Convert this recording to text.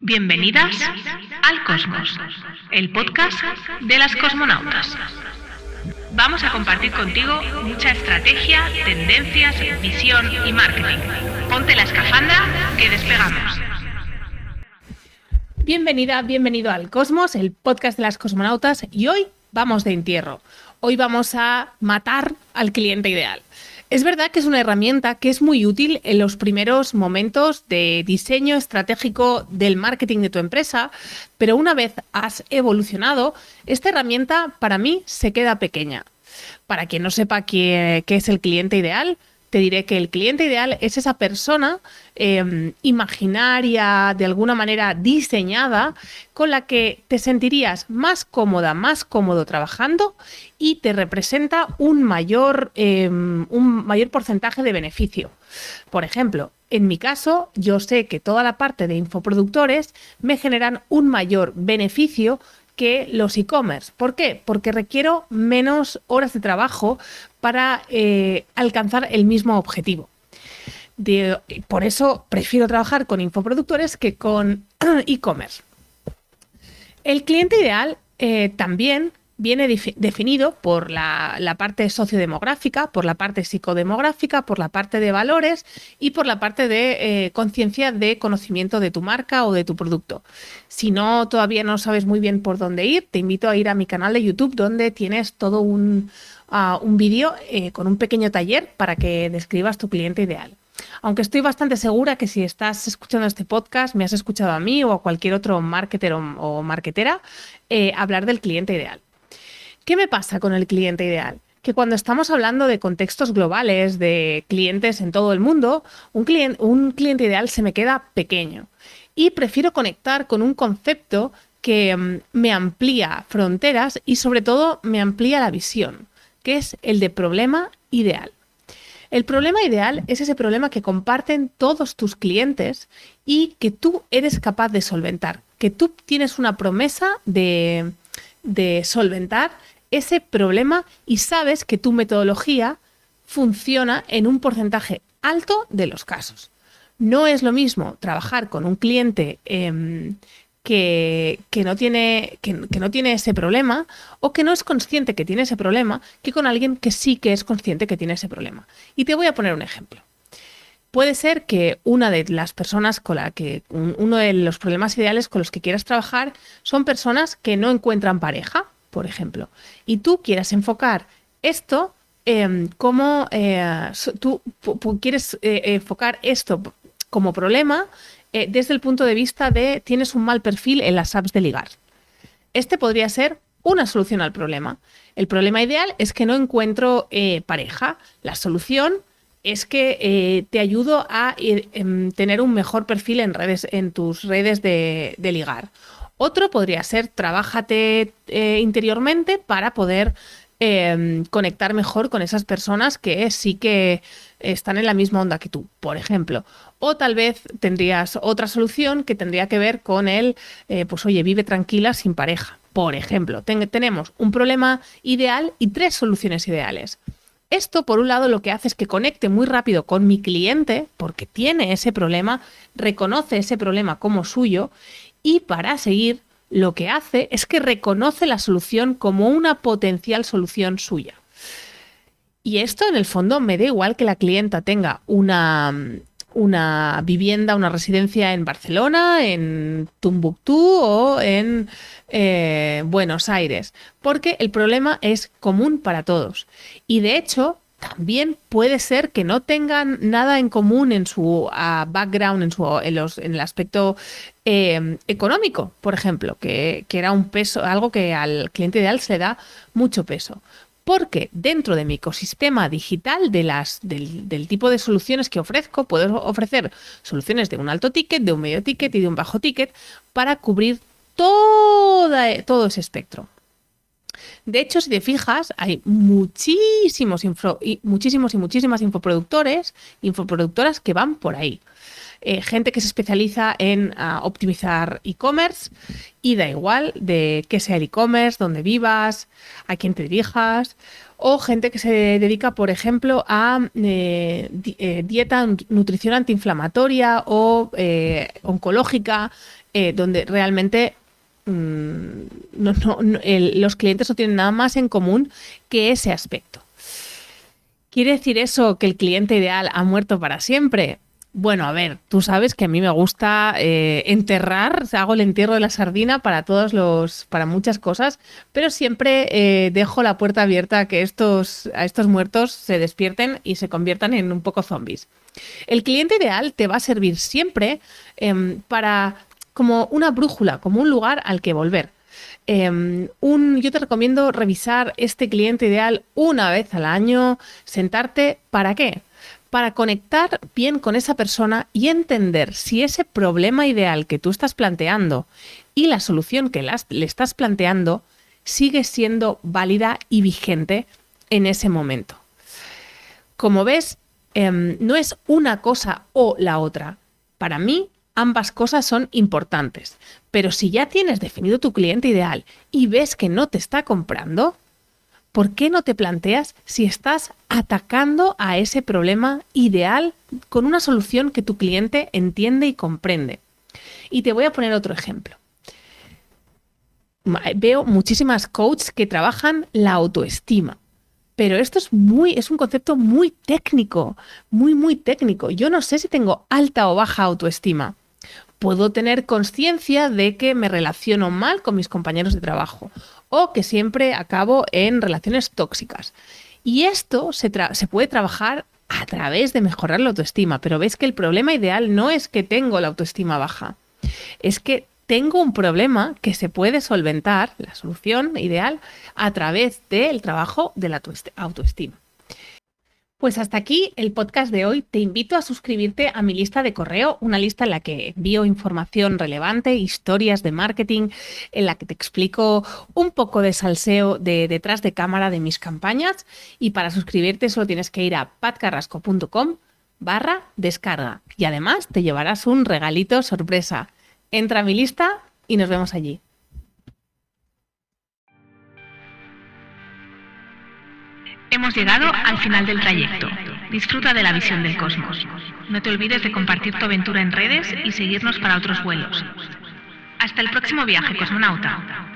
Bienvenidas al Cosmos, el podcast de las cosmonautas. Vamos a compartir contigo mucha estrategia, tendencias, visión y marketing. Ponte la escafandra que despegamos. Bienvenida, bienvenido al Cosmos, el podcast de las cosmonautas y hoy vamos de entierro. Hoy vamos a matar al cliente ideal. Es verdad que es una herramienta que es muy útil en los primeros momentos de diseño estratégico del marketing de tu empresa, pero una vez has evolucionado, esta herramienta para mí se queda pequeña. Para quien no sepa qué, es el cliente ideal, te diré que el cliente ideal es esa persona em, imaginaria, de alguna manera diseñada, con la que te sentirías más cómoda, más cómodo trabajando y te representa un mayor, em, un mayor porcentaje de beneficio. Por ejemplo, en mi caso, yo sé que toda la parte de infoproductores me generan un mayor beneficio que los e-commerce. ¿Por qué? Porque requiero menos horas de trabajo para eh, alcanzar el mismo objetivo. por eso prefiero trabajar con infoproductores que con e-commerce. El cliente ideal eh, también viene definido por la, parte sociodemográfica, por la parte psicodemográfica, por la parte de valores y por la parte de eh, conciencia de conocimiento de tu marca o de tu producto. Si no, todavía no sabes muy bien por dónde ir, te invito a ir a mi canal de YouTube donde tienes todo un, ah, un vídeo eh, con un pequeño taller para que describas tu cliente ideal. Aunque estoy bastante segura que si estás escuchando este podcast, me has escuchado a mí o a cualquier otro marketer o, marketera eh, hablar del cliente ideal. ¿Qué me pasa con el cliente ideal? Que cuando estamos hablando de contextos globales, de clientes en todo el mundo, un, cliente, ideal se me queda pequeño y prefiero conectar con un concepto que mm, me amplía fronteras y sobre todo me amplía la visión, que es el de problema ideal. El problema ideal es ese problema que comparten todos tus clientes y que tú eres capaz de solventar, que tú tienes una promesa de solventar ese problema y sabes que tu metodología funciona en un porcentaje alto de los casos. No es lo mismo trabajar con un cliente em, que, no tiene, que, no tiene ese problema o que no es consciente que tiene ese problema que con alguien que sí que es consciente que tiene ese problema. Y te voy a poner un ejemplo. Puede ser que una de las personas con la que uno de los problemas ideales con los que quieras trabajar son personas que no encuentran pareja por ejemplo, y tú quieras enfocar esto em, como eh, tú quieres eh, enfocar esto como problema eh, desde el punto de vista de tienes un mal perfil en las apps de ligar. Este podría ser una solución al problema. El problema ideal es que no encuentro pareja. La solución es que te ayudo a em, tener un mejor perfil en redes, en tus redes de, de ligar. Otro podría ser trabájate eh, interiormente para poder em, conectar mejor con esas personas que sí que están en la misma onda que tú, por ejemplo. O tal vez tendrías otra solución que tendría que ver con el, eh, pues oye, vive tranquila sin pareja. Por ejemplo, tenemos un problema ideal y tres soluciones ideales. Esto, por un lado, lo que hace es que conecte muy rápido con mi cliente, porque tiene ese problema, reconoce ese problema como suyo y para seguir lo que hace es que reconoce la solución como una potencial solución suya. Y esto en el fondo me da igual que la clienta tenga una, una vivienda, una residencia en Barcelona, en Tumbuctú o en eh, Buenos Aires, porque el problema es común para todos. Y de hecho, también puede ser que no tengan nada en común en su ah, background, en, su, en, el aspecto em, económico, por ejemplo, que, era un peso, algo que al cliente ideal se da mucho peso. Porque dentro de mi ecosistema digital de las, del, tipo de soluciones que ofrezco, puedo ofrecer soluciones de un alto ticket, de un medio ticket y de un bajo ticket para cubrir todo ese espectro. De hecho, si te fijas, hay muchísimos, y, muchísimos y muchísimas infoproductores, infoproductoras que van por ahí. Eh, gente que se especializa en ah, optimizar e-commerce y da igual de qué sea el e-commerce, dónde vivas, a quién te dirijas. o gente que se dedica, por ejemplo, a eh, eh, dieta, nutrición antiinflamatoria o oncológica, donde realmente mm, los clientes no tienen nada más en común que ese aspecto. ¿Quiere decir eso que el cliente ideal ha muerto para siempre? Bueno, a ver, tú sabes que a mí me gusta eh, enterrar, hago el entierro de la sardina para todos los, para muchas cosas, pero siempre eh, dejo la puerta abierta a que estos, a estos muertos se despierten y se conviertan en un poco zombies. El cliente ideal te va a servir siempre em, para como una brújula, como un lugar al que volver. Em, yo te recomiendo revisar este cliente ideal una vez al año, sentarte, ¿para qué? para conectar bien con esa persona y entender si ese problema ideal que tú estás planteando y la solución que le estás planteando sigue siendo válida y vigente en ese momento. Como ves, em, no es una cosa o la otra. Para mí, ambas cosas son importantes. Pero si ya tienes definido tu cliente ideal y ves que no te está comprando, ¿por qué no te planteas si estás atacando a ese problema ideal con una solución que tu cliente entiende y comprende? Y te voy a poner otro ejemplo. Veo muchísimas coaches que trabajan la autoestima. Pero esto es muy, es un concepto muy técnico, muy, muy técnico. Yo no sé si tengo alta o baja autoestima. Puedo tener conciencia de que me relaciono mal con mis compañeros de trabajo o que siempre acabo en relaciones tóxicas. Y esto se, puede trabajar a través de mejorar la autoestima, pero ves que el problema ideal no es que tengo la autoestima baja, es que tengo un problema que se puede solventar, la solución ideal, a través del trabajo de la autoestima. Pues hasta aquí el podcast de hoy. Te invito a suscribirte a mi lista de correo, una lista en la que envío información relevante, historias de marketing, en la que te explico un poco de salseo de detrás de cámara de mis campañas. Y para suscribirte solo tienes que ir a patcarrasco.com barra descarga. Y además te llevarás un regalito sorpresa. Entra a mi lista y nos vemos allí. Hemos llegado al final del trayecto. Disfruta de la visión del cosmos. No te olvides de compartir tu aventura en redes y seguirnos para otros vuelos. Hasta el próximo viaje, cosmonauta.